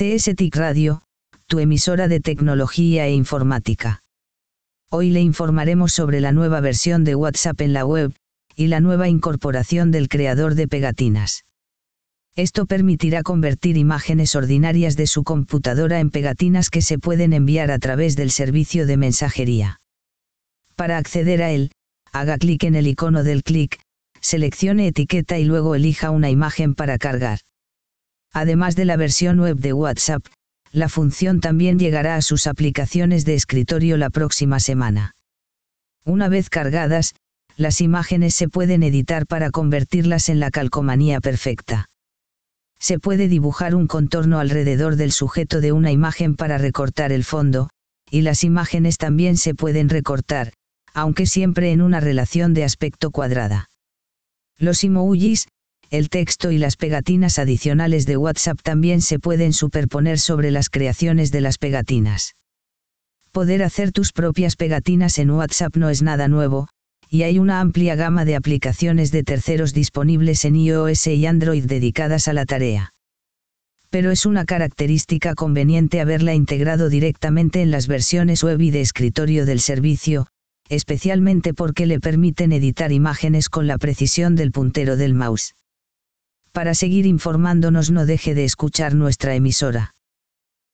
CSTIC Radio, tu emisora de tecnología e informática. Hoy le informaremos sobre la nueva versión de WhatsApp en la web, y la nueva incorporación del creador de pegatinas. Esto permitirá convertir imágenes ordinarias de su computadora en pegatinas que se pueden enviar a través del servicio de mensajería. Para acceder a él, haga clic en el icono del clic, seleccione etiqueta y luego elija una imagen para cargar. Además de la versión web de WhatsApp, la función también llegará a sus aplicaciones de escritorio la próxima semana. Una vez cargadas, las imágenes se pueden editar para convertirlas en la calcomanía perfecta. Se puede dibujar un contorno alrededor del sujeto de una imagen para recortar el fondo, y las imágenes también se pueden recortar, aunque siempre en una relación de aspecto cuadrada. Los emojis, el texto y las pegatinas adicionales de WhatsApp también se pueden superponer sobre las creaciones de las pegatinas. Poder hacer tus propias pegatinas en WhatsApp no es nada nuevo, y hay una amplia gama de aplicaciones de terceros disponibles en iOS y Android dedicadas a la tarea. Pero es una característica conveniente haberla integrado directamente en las versiones web y de escritorio del servicio, especialmente porque le permiten editar imágenes con la precisión del puntero del mouse. Para seguir informándonos no deje de escuchar nuestra emisora.